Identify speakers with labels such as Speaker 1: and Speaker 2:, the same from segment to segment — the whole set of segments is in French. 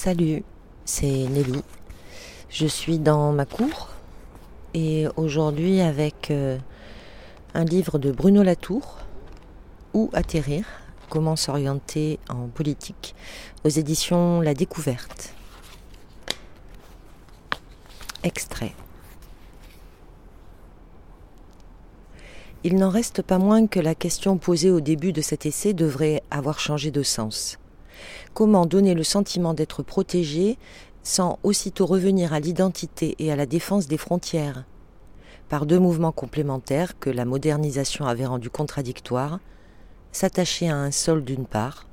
Speaker 1: Salut, c'est Nelly. Je suis dans ma cour et aujourd'hui avec euh, un livre de Bruno Latour, Où atterrir, comment s'orienter en politique, aux éditions La Découverte. Extrait. Il n'en reste pas moins que la question posée au début de cet essai devrait avoir changé de sens. Comment donner le sentiment d'être protégé sans aussitôt revenir à l'identité et à la défense des frontières? Par deux mouvements complémentaires que la modernisation avait rendus contradictoires, s'attacher à un sol d'une part,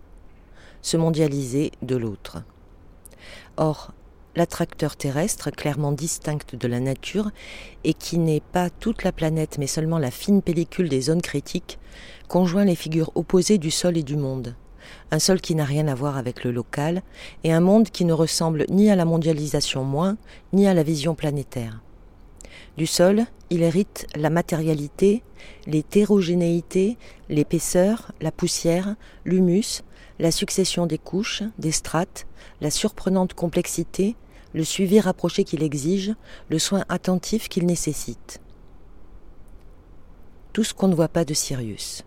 Speaker 1: se mondialiser de l'autre. Or, l'attracteur terrestre, clairement distinct de la nature, et qui n'est pas toute la planète mais seulement la fine pellicule des zones critiques, conjoint les figures opposées du sol et du monde un sol qui n'a rien à voir avec le local, et un monde qui ne ressemble ni à la mondialisation moins, ni à la vision planétaire. Du sol, il hérite la matérialité, l'hétérogénéité, l'épaisseur, la poussière, l'humus, la succession des couches, des strates, la surprenante complexité, le suivi rapproché qu'il exige, le soin attentif qu'il nécessite. Tout ce qu'on ne voit pas de Sirius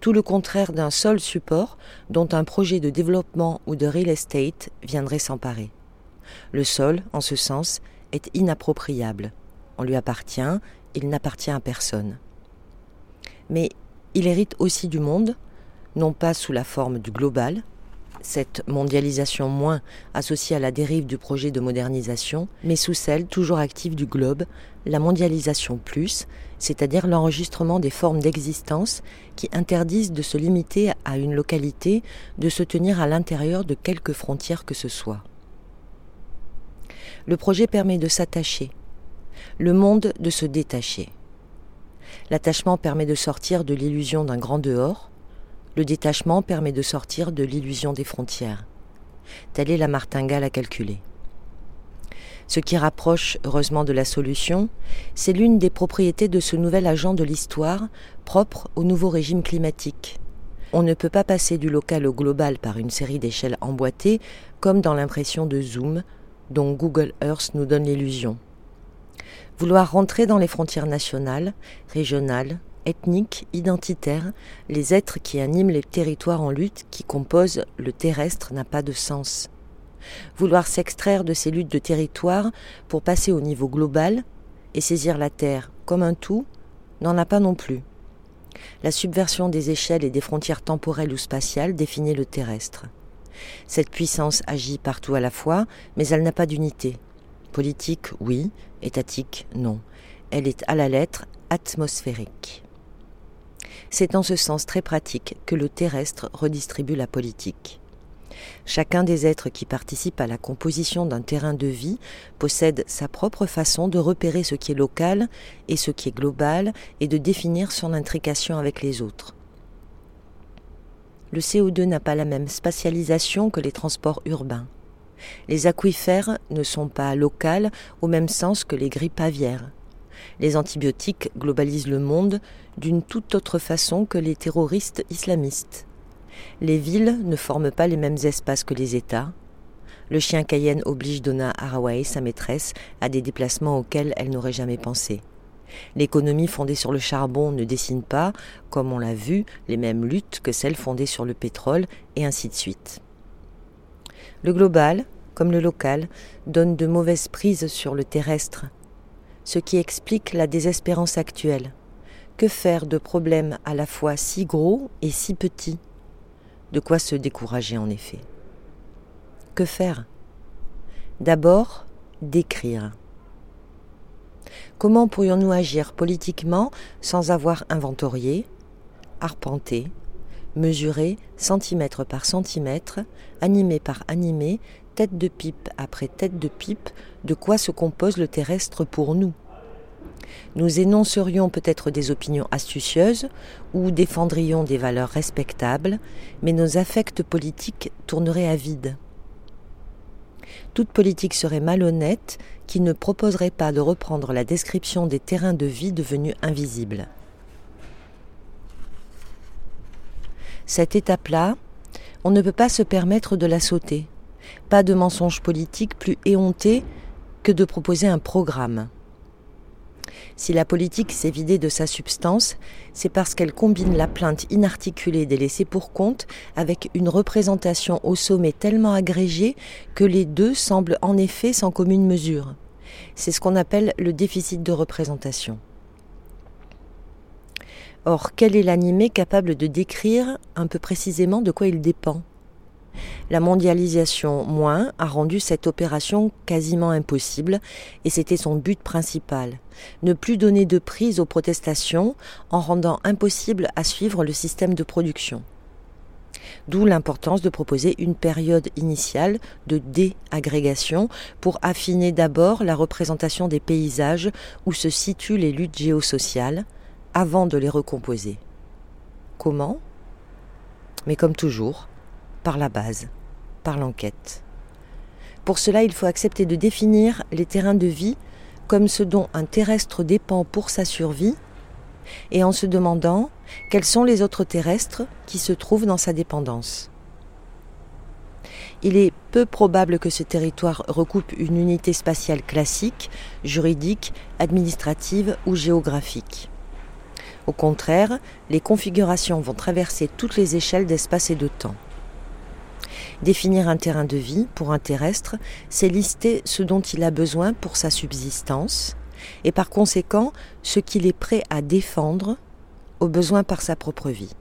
Speaker 1: tout le contraire d'un seul support dont un projet de développement ou de real estate viendrait s'emparer. Le sol, en ce sens, est inappropriable. On lui appartient, il n'appartient à personne. Mais il hérite aussi du monde, non pas sous la forme du global, cette mondialisation moins associée à la dérive du projet de modernisation, mais sous celle toujours active du globe, la mondialisation plus, c'est-à-dire l'enregistrement des formes d'existence qui interdisent de se limiter à une localité, de se tenir à l'intérieur de quelque frontière que ce soit. Le projet permet de s'attacher, le monde de se détacher. L'attachement permet de sortir de l'illusion d'un grand dehors, le détachement permet de sortir de l'illusion des frontières. Telle est la martingale à calculer. Ce qui rapproche heureusement de la solution, c'est l'une des propriétés de ce nouvel agent de l'histoire propre au nouveau régime climatique. On ne peut pas passer du local au global par une série d'échelles emboîtées comme dans l'impression de zoom dont Google Earth nous donne l'illusion. Vouloir rentrer dans les frontières nationales, régionales, ethniques, identitaires, les êtres qui animent les territoires en lutte qui composent le terrestre n'a pas de sens. Vouloir s'extraire de ces luttes de territoire pour passer au niveau global et saisir la Terre comme un tout n'en a pas non plus. La subversion des échelles et des frontières temporelles ou spatiales définit le terrestre. Cette puissance agit partout à la fois, mais elle n'a pas d'unité. Politique, oui, étatique, non. Elle est à la lettre atmosphérique. C'est en ce sens très pratique que le terrestre redistribue la politique. Chacun des êtres qui participent à la composition d'un terrain de vie possède sa propre façon de repérer ce qui est local et ce qui est global et de définir son intrication avec les autres. Le CO2 n'a pas la même spatialisation que les transports urbains. Les aquifères ne sont pas locales au même sens que les grippes aviaires. Les antibiotiques globalisent le monde d'une toute autre façon que les terroristes islamistes. Les villes ne forment pas les mêmes espaces que les États. Le chien Cayenne oblige Donna Haraway, sa maîtresse, à des déplacements auxquels elle n'aurait jamais pensé. L'économie fondée sur le charbon ne dessine pas, comme on l'a vu, les mêmes luttes que celles fondées sur le pétrole, et ainsi de suite. Le global, comme le local, donne de mauvaises prises sur le terrestre, ce qui explique la désespérance actuelle. Que faire de problèmes à la fois si gros et si petits? De quoi se décourager en effet. Que faire? D'abord, décrire. Comment pourrions-nous agir politiquement sans avoir inventorié, arpenté, mesuré centimètre par centimètre, animé par animé, tête de pipe après tête de pipe, de quoi se compose le terrestre pour nous nous énoncerions peut-être des opinions astucieuses ou défendrions des valeurs respectables, mais nos affects politiques tourneraient à vide. Toute politique serait malhonnête qui ne proposerait pas de reprendre la description des terrains de vie devenus invisibles. Cette étape-là, on ne peut pas se permettre de la sauter. Pas de mensonge politique plus éhonté que de proposer un programme. Si la politique s'est vidée de sa substance, c'est parce qu'elle combine la plainte inarticulée des laissés pour compte avec une représentation au sommet tellement agrégée que les deux semblent en effet sans commune mesure. C'est ce qu'on appelle le déficit de représentation. Or, quel est l'animé capable de décrire un peu précisément de quoi il dépend? La mondialisation moins a rendu cette opération quasiment impossible et c'était son but principal. Ne plus donner de prise aux protestations en rendant impossible à suivre le système de production. D'où l'importance de proposer une période initiale de déagrégation pour affiner d'abord la représentation des paysages où se situent les luttes géosociales avant de les recomposer. Comment? Mais comme toujours, par la base, par l'enquête. Pour cela, il faut accepter de définir les terrains de vie comme ce dont un terrestre dépend pour sa survie, et en se demandant quels sont les autres terrestres qui se trouvent dans sa dépendance. Il est peu probable que ce territoire recoupe une unité spatiale classique, juridique, administrative ou géographique. Au contraire, les configurations vont traverser toutes les échelles d'espace et de temps. Définir un terrain de vie pour un terrestre, c'est lister ce dont il a besoin pour sa subsistance et par conséquent ce qu'il est prêt à défendre au besoin par sa propre vie.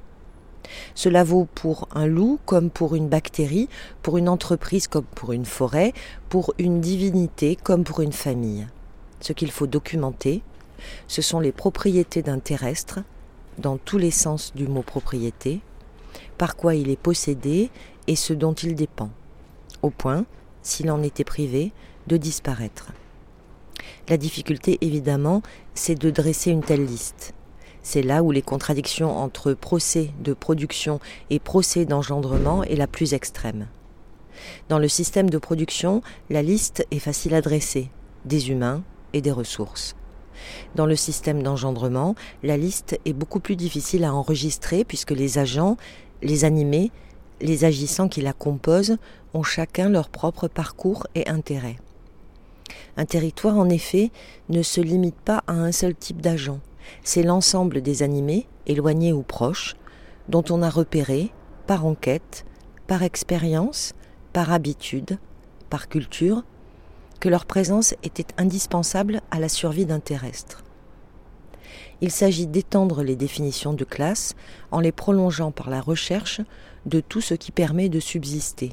Speaker 1: Cela vaut pour un loup comme pour une bactérie, pour une entreprise comme pour une forêt, pour une divinité comme pour une famille. Ce qu'il faut documenter, ce sont les propriétés d'un terrestre, dans tous les sens du mot propriété, par quoi il est possédé et ce dont il dépend, au point, s'il en était privé, de disparaître. La difficulté, évidemment, c'est de dresser une telle liste. C'est là où les contradictions entre procès de production et procès d'engendrement est la plus extrême. Dans le système de production, la liste est facile à dresser, des humains et des ressources. Dans le système d'engendrement, la liste est beaucoup plus difficile à enregistrer puisque les agents, les animés, les agissants qui la composent ont chacun leur propre parcours et intérêt. Un territoire, en effet, ne se limite pas à un seul type d'agent. C'est l'ensemble des animés, éloignés ou proches, dont on a repéré, par enquête, par expérience, par habitude, par culture, que leur présence était indispensable à la survie d'un terrestre. Il s'agit d'étendre les définitions de classe en les prolongeant par la recherche de tout ce qui permet de subsister.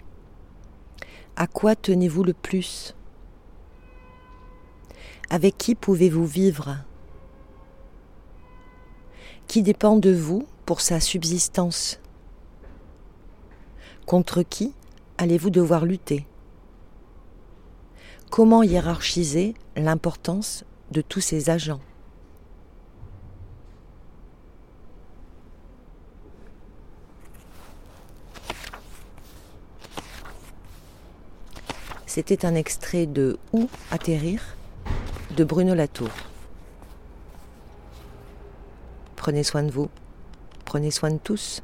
Speaker 1: À quoi tenez-vous le plus? Avec qui pouvez-vous vivre? Qui dépend de vous pour sa subsistance? Contre qui allez-vous devoir lutter? Comment hiérarchiser l'importance de tous ces agents? C'était un extrait de Où atterrir de Bruno Latour. Prenez soin de vous, prenez soin de tous.